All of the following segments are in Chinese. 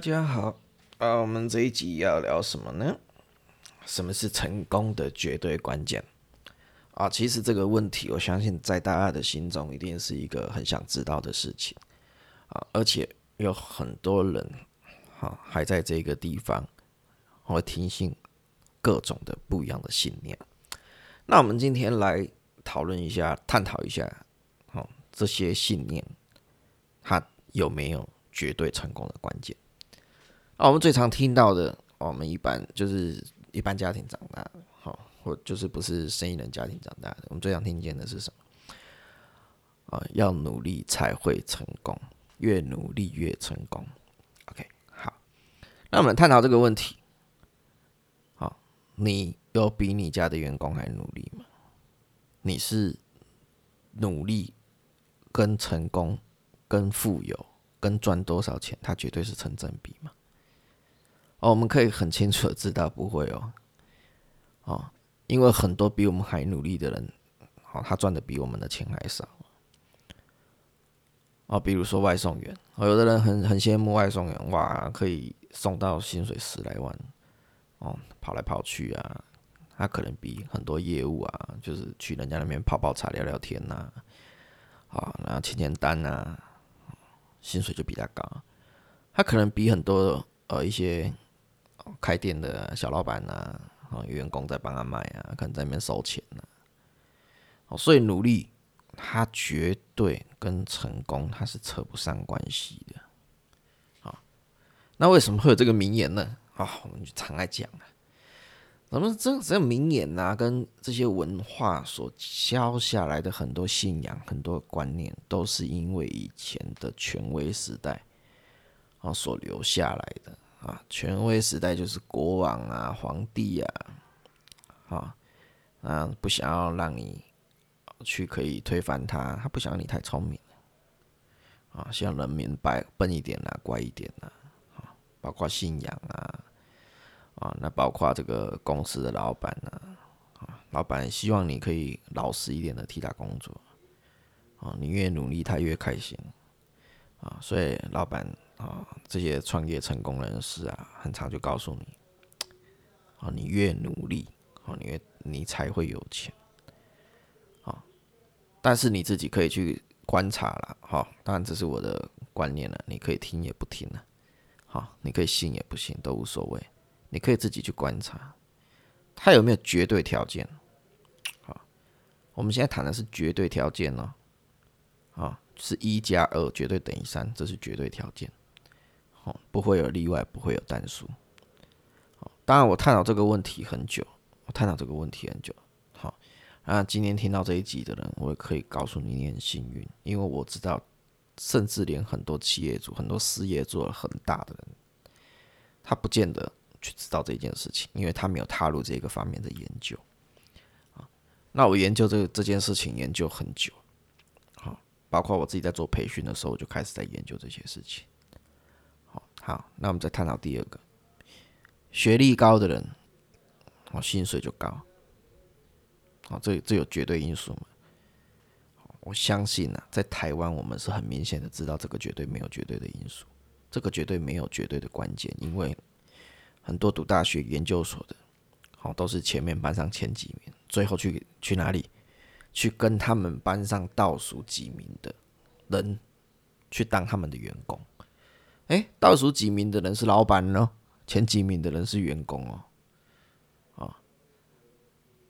大家好，啊，我们这一集要聊什么呢？什么是成功的绝对关键？啊，其实这个问题，我相信在大家的心中一定是一个很想知道的事情啊，而且有很多人，哈，还在这个地方会听信各种的不一样的信念。那我们今天来讨论一下，探讨一下，好，这些信念，它有没有绝对成功的关键？啊，我们最常听到的，我们一般就是一般家庭长大的，好，或就是不是生意人家庭长大的，我们最常听见的是什么？啊，要努力才会成功，越努力越成功。OK，好，那我们探讨这个问题。好，你有比你家的员工还努力吗？你是努力跟成功、跟富有、跟赚多少钱，它绝对是成正比吗？哦，我们可以很清楚的知道不会哦，哦，因为很多比我们还努力的人，哦，他赚的比我们的钱还少。哦，比如说外送员，哦，有的人很很羡慕外送员，哇，可以送到薪水十来万，哦，跑来跑去啊，他可能比很多业务啊，就是去人家那边泡泡茶聊聊天呐，啊，然后签签单呐，薪水就比他高，他可能比很多呃一些。开店的小老板呐，啊，员工在帮他卖啊，可能在那边收钱呢。哦，所以努力，他绝对跟成功他是扯不上关系的。啊，那为什么会有这个名言呢？啊，我们就常来讲啊，咱们这这名言呐，跟这些文化所教下来的很多信仰、很多观念，都是因为以前的权威时代啊所留下来的。啊，权威时代就是国王啊、皇帝啊，啊，啊，不想要让你去可以推翻他，他不想你太聪明，啊，希望人民白笨一点啊、乖一点啊，啊，包括信仰啊，啊，那包括这个公司的老板啊，啊，老板希望你可以老实一点的替他工作，啊，你越努力他越开心，啊，所以老板。啊，这些创业成功人士啊，很常就告诉你，啊，你越努力，啊，你越你才会有钱，啊，但是你自己可以去观察了，哈，当然这是我的观念了，你可以听也不听了，好，你可以信也不信都无所谓，你可以自己去观察，他有没有绝对条件，好，我们现在谈的是绝对条件呢，啊，是一加二绝对等于三，这是绝对条件。哦，不会有例外，不会有单数。当然我探讨这个问题很久，我探讨这个问题很久。好，那今天听到这一集的人，我也可以告诉你，你很幸运，因为我知道，甚至连很多企业主、很多事业做了很大的人，他不见得去知道这件事情，因为他没有踏入这个方面的研究。啊，那我研究这个这件事情研究很久，好，包括我自己在做培训的时候，我就开始在研究这些事情。好，那我们再探讨第二个，学历高的人，哦，薪水就高，哦，这这有绝对因素吗？我相信啊，在台湾我们是很明显的知道这个绝对没有绝对的因素，这个绝对没有绝对的关键，因为很多读大学研究所的，好都是前面班上前几名，最后去去哪里？去跟他们班上倒数几名的人去当他们的员工。哎，倒数几名的人是老板呢，前几名的人是员工哦，啊，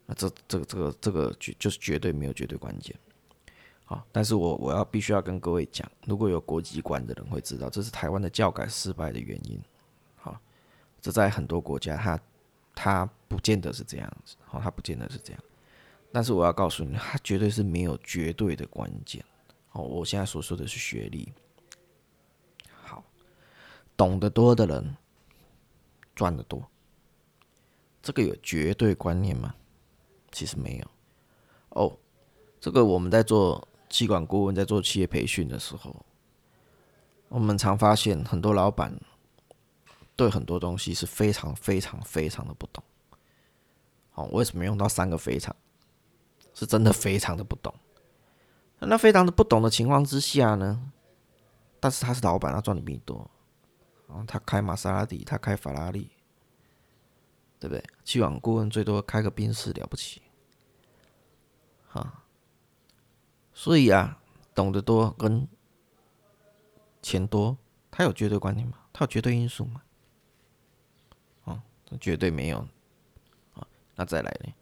那这这个这个这个绝就是绝对没有绝对关键，好，但是我我要必须要跟各位讲，如果有国际观的人会知道，这是台湾的教改失败的原因，好，这在很多国家他他不见得是这样子，好，他不见得是这样，但是我要告诉你，他绝对是没有绝对的关键，哦，我现在所说的是学历。懂得多的人赚得多，这个有绝对观念吗？其实没有。哦，这个我们在做企管顾问，在做企业培训的时候，我们常发现很多老板对很多东西是非常非常非常的不懂。好，为什么用到三个非常？是真的非常的不懂。那非常的不懂的情况之下呢？但是他是老板，他赚的比你多。哦，他开玛莎拉蒂，他开法拉利，对不对？去往顾问最多开个宾士了不起，哈。所以啊，懂得多跟钱多，他有绝对观念吗？他有绝对因素吗？哦，绝对没有。啊，那再来呢？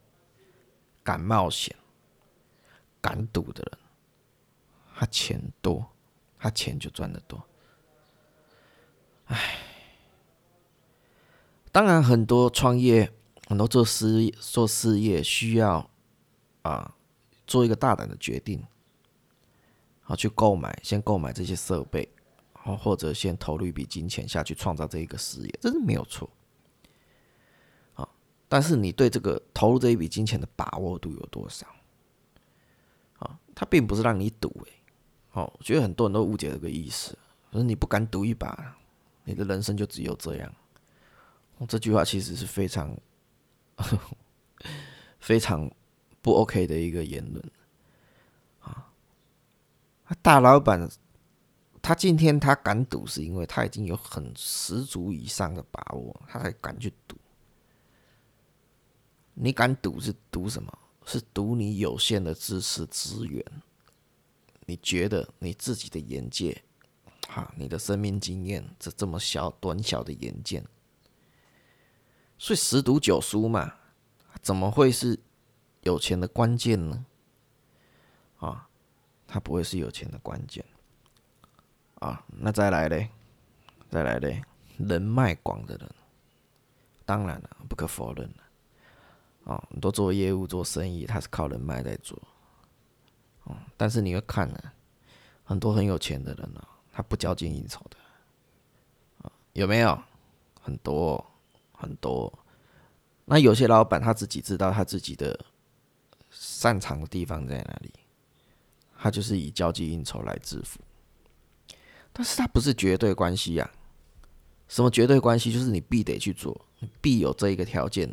敢冒险、敢赌的人，他钱多，他钱就赚得多。唉，当然很多创业，很多做事做事业需要啊，做一个大胆的决定，好去购买，先购买这些设备，好或者先投入一笔金钱下去创造这一个事业，这是没有错。好，但是你对这个投入这一笔金钱的把握度有多少？啊，它并不是让你赌，诶，哦，我觉得很多人都误解这个意思，可是你不敢赌一把。你的人生就只有这样，这句话其实是非常非常不 OK 的一个言论啊！大老板他今天他敢赌，是因为他已经有很十足以上的把握，他才敢去赌。你敢赌是赌什么？是赌你有限的知识资源，你觉得你自己的眼界？哈，你的生命经验，这这么小短小的眼见，所以十赌九输嘛，怎么会是有钱的关键呢？啊，他不会是有钱的关键。啊，那再来嘞，再来嘞，人脉广的人，当然了，不可否认了。啊，很多做业务、做生意，他是靠人脉在做。但是你会看呢，很多很有钱的人呢。他不交际应酬的，有没有？很多很多。那有些老板他自己知道他自己的擅长的地方在哪里，他就是以交际应酬来致富。但是他不是绝对关系呀。什么绝对关系？就是你必得去做，你必有这一个条件，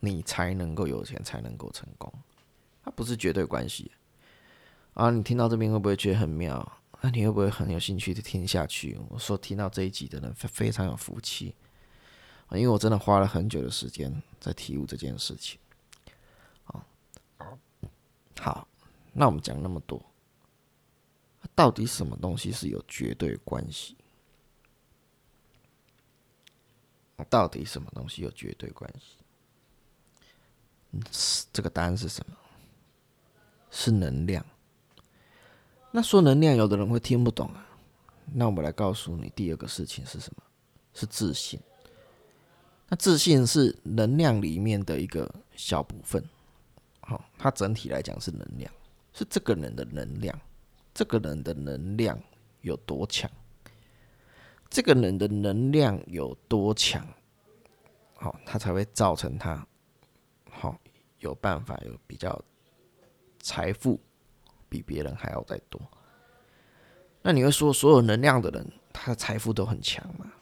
你才能够有钱，才能够成功。它不是绝对关系。啊，你听到这边会不会觉得很妙？那你会不会很有兴趣的听下去？我说听到这一集的人非非常有福气，因为我真的花了很久的时间在体悟这件事情。啊，好，那我们讲那么多，到底什么东西是有绝对关系？到底什么东西有绝对关系？这个答案是什么？是能量。那说能量，有的人会听不懂啊。那我们来告诉你，第二个事情是什么？是自信。那自信是能量里面的一个小部分，好，它整体来讲是能量，是这个人的能量。这个人的能量有多强？这个人的能量有多强？好，他才会造成他好有办法有比较财富。比别人还要再多，那你会说所有能量的人，他的财富都很强吗？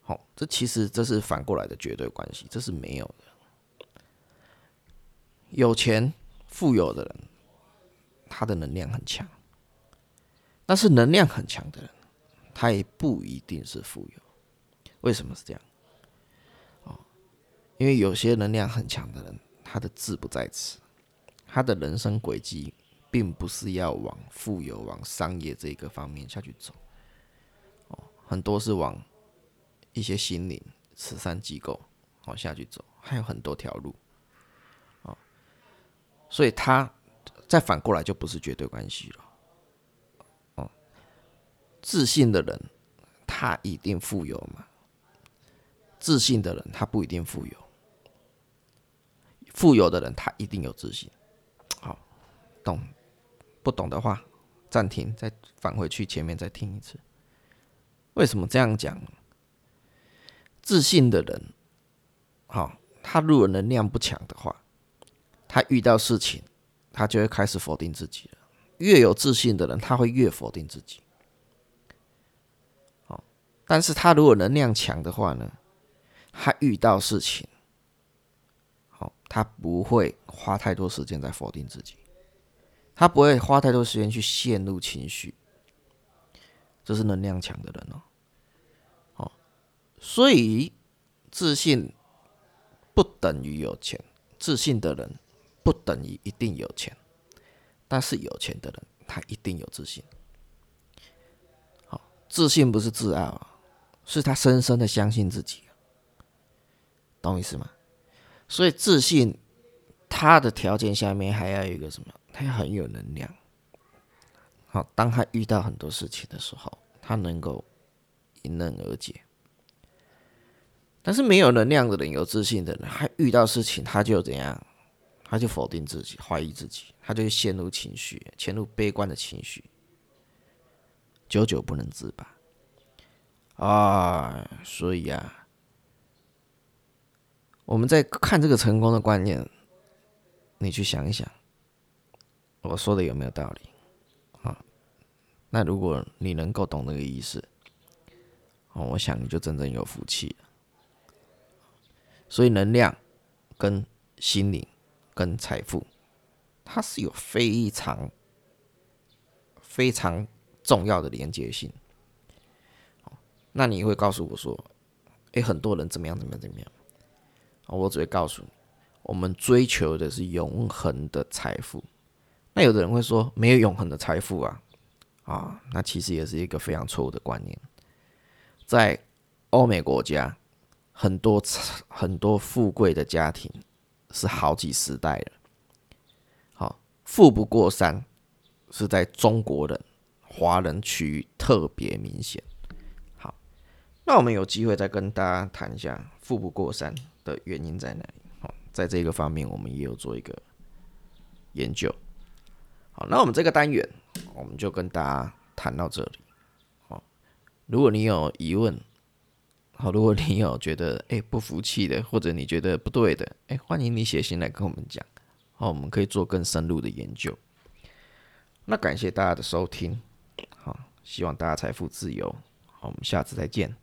好，这其实这是反过来的绝对关系，这是没有的。有钱富有的人，他的能量很强，但是能量很强的人，他也不一定是富有。为什么是这样？哦，因为有些能量很强的人，他的志不在此。他的人生轨迹并不是要往富有、往商业这个方面下去走，哦，很多是往一些心灵、慈善机构往下去走，还有很多条路，哦，所以他再反过来就不是绝对关系了，哦，自信的人他一定富有吗？自信的人他不一定富有，富有的人他一定有自信。懂不懂的话，暂停，再返回去前面再听一次。为什么这样讲？自信的人，好，他如果能量不强的话，他遇到事情，他就会开始否定自己了。越有自信的人，他会越否定自己。好，但是他如果能量强的话呢，他遇到事情，好，他不会花太多时间在否定自己。他不会花太多时间去陷入情绪，这是能量强的人哦。所以自信不等于有钱，自信的人不等于一定有钱，但是有钱的人他一定有自信。好，自信不是自傲啊，是他深深的相信自己，懂意思吗？所以自信，他的条件下面还要有一个什么？他很有能量。好，当他遇到很多事情的时候，他能够迎刃而解。但是没有能量的人，有自信的人，他遇到事情他就怎样？他就否定自己，怀疑自己，他就陷入情绪，陷入悲观的情绪，久久不能自拔。啊，所以啊。我们在看这个成功的观念，你去想一想，我说的有没有道理？啊，那如果你能够懂那个意思，哦，我想你就真正有福气了。所以，能量跟心灵跟财富，它是有非常非常重要的连接性。那你会告诉我说，哎，很多人怎么样怎么样怎么样？我只会告诉你，我们追求的是永恒的财富。那有的人会说，没有永恒的财富啊，啊，那其实也是一个非常错误的观念。在欧美国家，很多很多富贵的家庭是好几十代了。好，富不过三是在中国人、华人区域特别明显。好，那我们有机会再跟大家谈一下富不过三。的原因在哪里？好，在这个方面，我们也有做一个研究。好，那我们这个单元，我们就跟大家谈到这里。好，如果你有疑问，好，如果你有觉得哎不服气的，或者你觉得不对的，哎，欢迎你写信来跟我们讲。好，我们可以做更深入的研究。那感谢大家的收听，好，希望大家财富自由。好，我们下次再见。